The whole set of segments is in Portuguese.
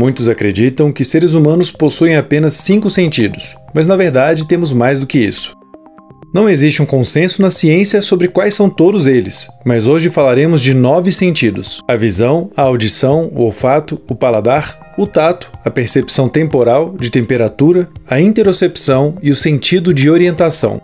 Muitos acreditam que seres humanos possuem apenas cinco sentidos, mas na verdade temos mais do que isso. Não existe um consenso na ciência sobre quais são todos eles, mas hoje falaremos de nove sentidos: a visão, a audição, o olfato, o paladar, o tato, a percepção temporal, de temperatura, a interocepção e o sentido de orientação.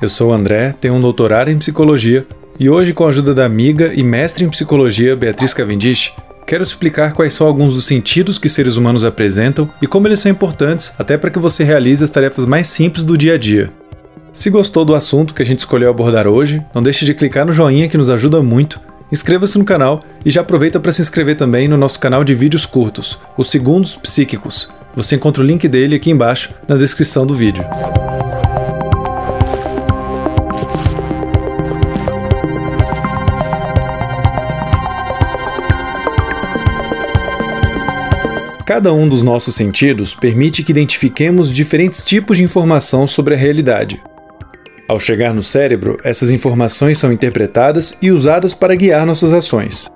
Eu sou o André, tenho um doutorado em psicologia e hoje, com a ajuda da amiga e mestre em psicologia Beatriz Cavendish, quero explicar quais são alguns dos sentidos que seres humanos apresentam e como eles são importantes até para que você realize as tarefas mais simples do dia a dia. Se gostou do assunto que a gente escolheu abordar hoje, não deixe de clicar no joinha que nos ajuda muito, inscreva-se no canal e já aproveita para se inscrever também no nosso canal de vídeos curtos, os Segundos Psíquicos. Você encontra o link dele aqui embaixo na descrição do vídeo. Cada um dos nossos sentidos permite que identifiquemos diferentes tipos de informação sobre a realidade. Ao chegar no cérebro, essas informações são interpretadas e usadas para guiar nossas ações.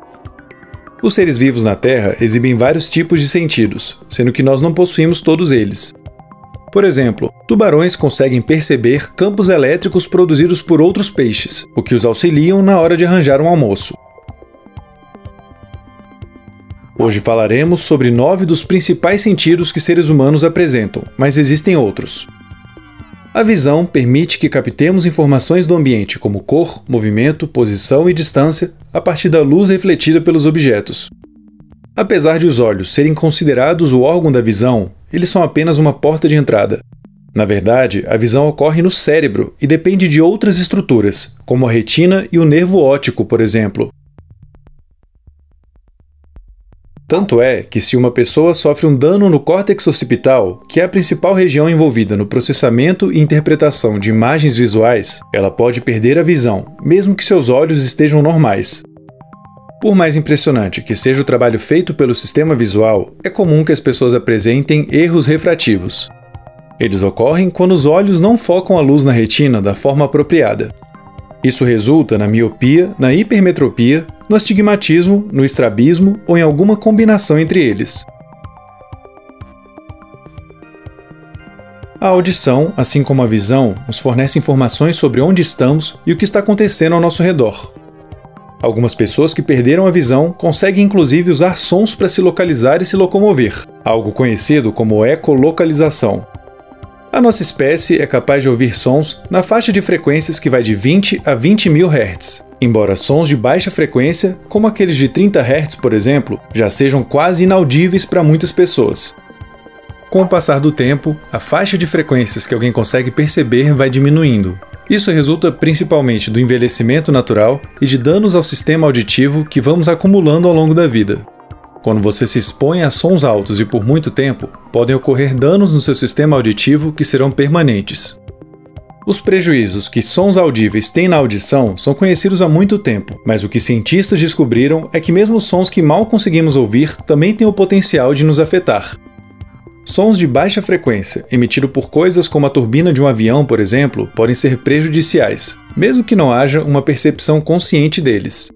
Os seres vivos na Terra exibem vários tipos de sentidos, sendo que nós não possuímos todos eles. Por exemplo, tubarões conseguem perceber campos elétricos produzidos por outros peixes, o que os auxiliam na hora de arranjar um almoço. Hoje falaremos sobre nove dos principais sentidos que seres humanos apresentam, mas existem outros. A visão permite que captemos informações do ambiente, como cor, movimento, posição e distância, a partir da luz refletida pelos objetos. Apesar de os olhos serem considerados o órgão da visão, eles são apenas uma porta de entrada. Na verdade, a visão ocorre no cérebro e depende de outras estruturas, como a retina e o nervo óptico, por exemplo. Tanto é que, se uma pessoa sofre um dano no córtex occipital, que é a principal região envolvida no processamento e interpretação de imagens visuais, ela pode perder a visão, mesmo que seus olhos estejam normais. Por mais impressionante que seja o trabalho feito pelo sistema visual, é comum que as pessoas apresentem erros refrativos. Eles ocorrem quando os olhos não focam a luz na retina da forma apropriada. Isso resulta na miopia, na hipermetropia, no astigmatismo, no estrabismo ou em alguma combinação entre eles. A audição, assim como a visão, nos fornece informações sobre onde estamos e o que está acontecendo ao nosso redor. Algumas pessoas que perderam a visão conseguem inclusive usar sons para se localizar e se locomover, algo conhecido como ecolocalização. A nossa espécie é capaz de ouvir sons na faixa de frequências que vai de 20 a 20 mil Hz, embora sons de baixa frequência, como aqueles de 30 Hz, por exemplo, já sejam quase inaudíveis para muitas pessoas. Com o passar do tempo, a faixa de frequências que alguém consegue perceber vai diminuindo. Isso resulta principalmente do envelhecimento natural e de danos ao sistema auditivo que vamos acumulando ao longo da vida. Quando você se expõe a sons altos e por muito tempo, podem ocorrer danos no seu sistema auditivo que serão permanentes. Os prejuízos que sons audíveis têm na audição são conhecidos há muito tempo, mas o que cientistas descobriram é que mesmo sons que mal conseguimos ouvir também têm o potencial de nos afetar. Sons de baixa frequência, emitidos por coisas como a turbina de um avião, por exemplo, podem ser prejudiciais, mesmo que não haja uma percepção consciente deles.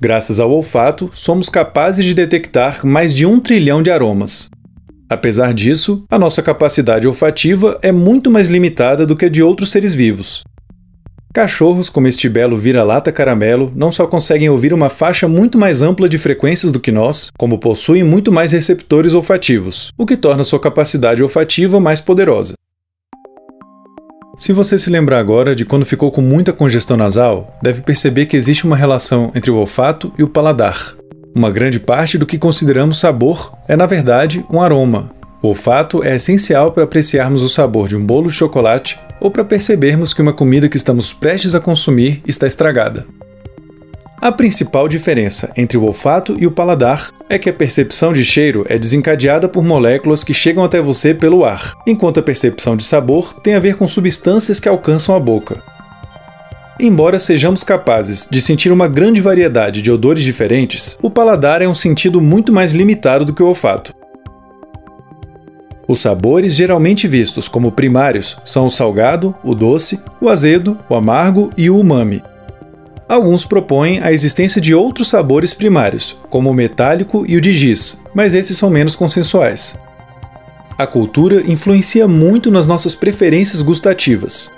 Graças ao olfato, somos capazes de detectar mais de um trilhão de aromas. Apesar disso, a nossa capacidade olfativa é muito mais limitada do que a de outros seres vivos. Cachorros como este belo vira-lata caramelo não só conseguem ouvir uma faixa muito mais ampla de frequências do que nós, como possuem muito mais receptores olfativos, o que torna sua capacidade olfativa mais poderosa. Se você se lembrar agora de quando ficou com muita congestão nasal, deve perceber que existe uma relação entre o olfato e o paladar. Uma grande parte do que consideramos sabor é, na verdade, um aroma. O olfato é essencial para apreciarmos o sabor de um bolo de chocolate ou para percebermos que uma comida que estamos prestes a consumir está estragada. A principal diferença entre o olfato e o paladar é que a percepção de cheiro é desencadeada por moléculas que chegam até você pelo ar, enquanto a percepção de sabor tem a ver com substâncias que alcançam a boca. Embora sejamos capazes de sentir uma grande variedade de odores diferentes, o paladar é um sentido muito mais limitado do que o olfato. Os sabores geralmente vistos como primários são o salgado, o doce, o azedo, o amargo e o umami, Alguns propõem a existência de outros sabores primários, como o metálico e o de giz, mas esses são menos consensuais. A cultura influencia muito nas nossas preferências gustativas.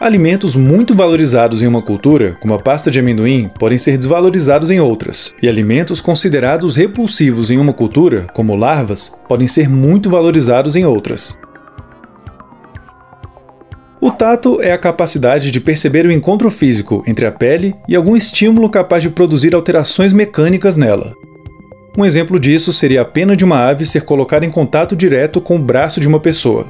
Alimentos muito valorizados em uma cultura, como a pasta de amendoim, podem ser desvalorizados em outras, e alimentos considerados repulsivos em uma cultura, como larvas, podem ser muito valorizados em outras. O tato é a capacidade de perceber o encontro físico entre a pele e algum estímulo capaz de produzir alterações mecânicas nela. Um exemplo disso seria a pena de uma ave ser colocada em contato direto com o braço de uma pessoa.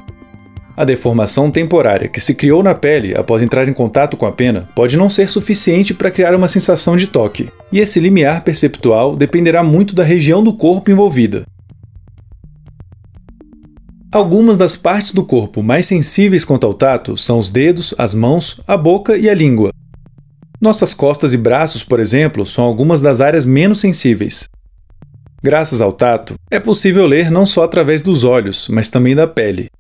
A deformação temporária que se criou na pele após entrar em contato com a pena pode não ser suficiente para criar uma sensação de toque, e esse limiar perceptual dependerá muito da região do corpo envolvida, Algumas das partes do corpo mais sensíveis quanto ao tato são os dedos, as mãos, a boca e a língua. Nossas costas e braços, por exemplo, são algumas das áreas menos sensíveis. Graças ao tato, é possível ler não só através dos olhos, mas também da pele.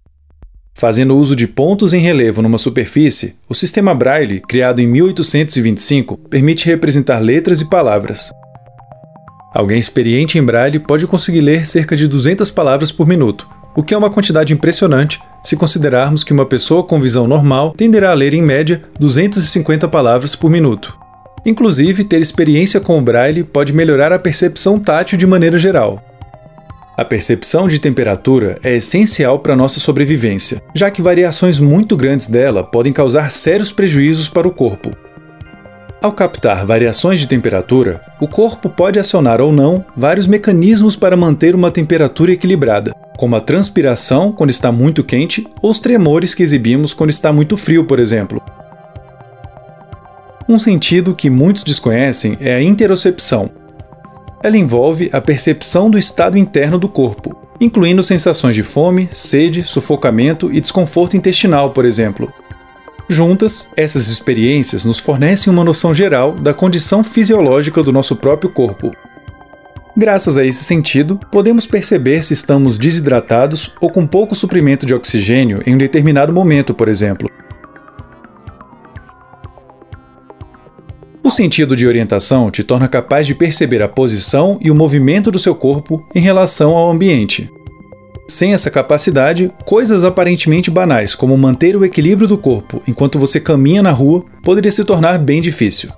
Fazendo uso de pontos em relevo numa superfície, o sistema Braille, criado em 1825, permite representar letras e palavras. Alguém experiente em Braille pode conseguir ler cerca de 200 palavras por minuto, o que é uma quantidade impressionante se considerarmos que uma pessoa com visão normal tenderá a ler em média 250 palavras por minuto. Inclusive, ter experiência com o braille pode melhorar a percepção tátil de maneira geral. A percepção de temperatura é essencial para nossa sobrevivência, já que variações muito grandes dela podem causar sérios prejuízos para o corpo. Ao captar variações de temperatura, o corpo pode acionar ou não vários mecanismos para manter uma temperatura equilibrada, como a transpiração quando está muito quente ou os tremores que exibimos quando está muito frio, por exemplo. Um sentido que muitos desconhecem é a interocepção. Ela envolve a percepção do estado interno do corpo, incluindo sensações de fome, sede, sufocamento e desconforto intestinal, por exemplo. Juntas, essas experiências nos fornecem uma noção geral da condição fisiológica do nosso próprio corpo, Graças a esse sentido, podemos perceber se estamos desidratados ou com pouco suprimento de oxigênio em um determinado momento, por exemplo. O sentido de orientação te torna capaz de perceber a posição e o movimento do seu corpo em relação ao ambiente. Sem essa capacidade, coisas aparentemente banais, como manter o equilíbrio do corpo enquanto você caminha na rua, poderia se tornar bem difícil.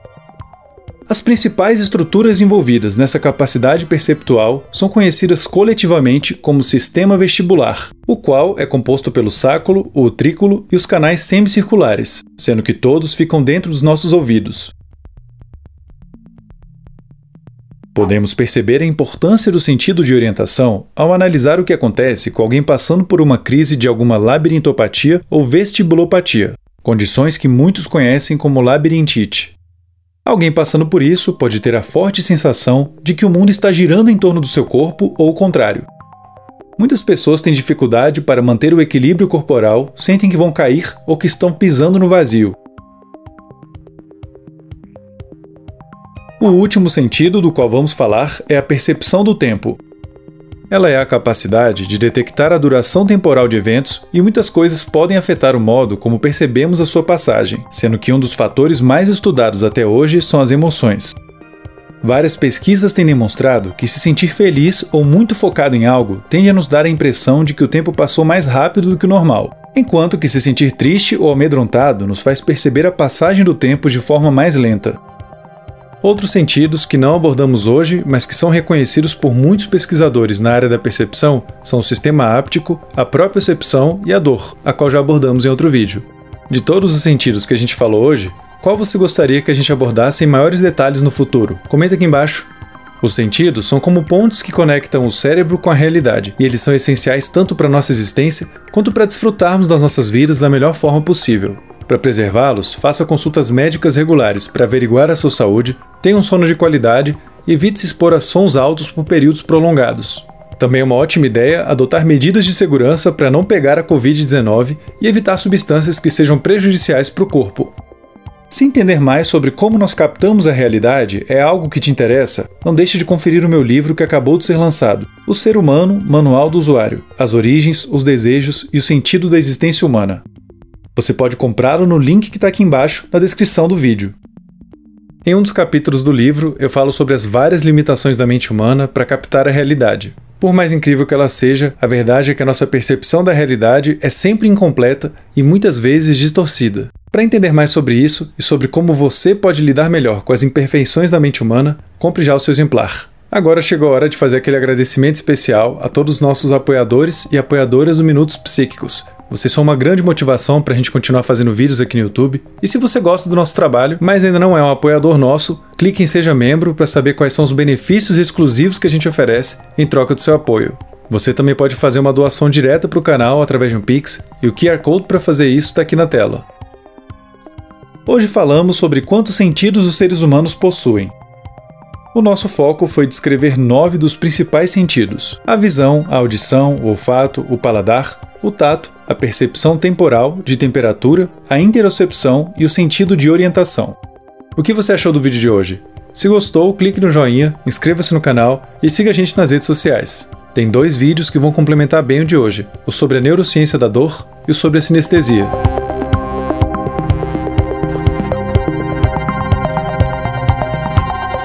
As principais estruturas envolvidas nessa capacidade perceptual são conhecidas coletivamente como sistema vestibular, o qual é composto pelo sáculo, o utrículo e os canais semicirculares, sendo que todos ficam dentro dos nossos ouvidos. Podemos perceber a importância do sentido de orientação ao analisar o que acontece com alguém passando por uma crise de alguma labirintopatia ou vestibulopatia, condições que muitos conhecem como labirintite. Alguém passando por isso pode ter a forte sensação de que o mundo está girando em torno do seu corpo ou o contrário. Muitas pessoas têm dificuldade para manter o equilíbrio corporal, sentem que vão cair ou que estão pisando no vazio. O último sentido do qual vamos falar é a percepção do tempo, ela é a capacidade de detectar a duração temporal de eventos e muitas coisas podem afetar o modo como percebemos a sua passagem, sendo que um dos fatores mais estudados até hoje são as emoções. Várias pesquisas têm demonstrado que se sentir feliz ou muito focado em algo tende a nos dar a impressão de que o tempo passou mais rápido do que o normal, enquanto que se sentir triste ou amedrontado nos faz perceber a passagem do tempo de forma mais lenta. Outros sentidos que não abordamos hoje, mas que são reconhecidos por muitos pesquisadores na área da percepção, são o sistema áptico, a propriocepção e a dor, a qual já abordamos em outro vídeo. De todos os sentidos que a gente falou hoje, qual você gostaria que a gente abordasse em maiores detalhes no futuro? Comenta aqui embaixo. Os sentidos são como pontos que conectam o cérebro com a realidade, e eles são essenciais tanto para nossa existência quanto para desfrutarmos das nossas vidas da melhor forma possível. Para preservá-los, faça consultas médicas regulares para averiguar a sua saúde, tenha um sono de qualidade e evite se expor a sons altos por períodos prolongados. Também é uma ótima ideia adotar medidas de segurança para não pegar a Covid-19 e evitar substâncias que sejam prejudiciais para o corpo. Se entender mais sobre como nós captamos a realidade é algo que te interessa, não deixe de conferir o meu livro que acabou de ser lançado, O Ser Humano Manual do Usuário: As Origens, os Desejos e o Sentido da Existência Humana. Você pode comprá-lo no link que está aqui embaixo na descrição do vídeo. Em um dos capítulos do livro, eu falo sobre as várias limitações da mente humana para captar a realidade. Por mais incrível que ela seja, a verdade é que a nossa percepção da realidade é sempre incompleta e muitas vezes distorcida. Para entender mais sobre isso e sobre como você pode lidar melhor com as imperfeições da mente humana, compre já o seu exemplar. Agora chegou a hora de fazer aquele agradecimento especial a todos os nossos apoiadores e apoiadoras do Minutos Psíquicos, vocês são uma grande motivação para a gente continuar fazendo vídeos aqui no YouTube. E se você gosta do nosso trabalho, mas ainda não é um apoiador nosso, clique em Seja Membro para saber quais são os benefícios exclusivos que a gente oferece em troca do seu apoio. Você também pode fazer uma doação direta para o canal através de um Pix, e o QR Code para fazer isso está aqui na tela. Hoje falamos sobre quantos sentidos os seres humanos possuem. O nosso foco foi descrever nove dos principais sentidos: a visão, a audição, o olfato, o paladar, o tato, a percepção temporal de temperatura, a interocepção e o sentido de orientação. O que você achou do vídeo de hoje? Se gostou, clique no joinha, inscreva-se no canal e siga a gente nas redes sociais. Tem dois vídeos que vão complementar bem o de hoje: o sobre a neurociência da dor e o sobre a sinestesia.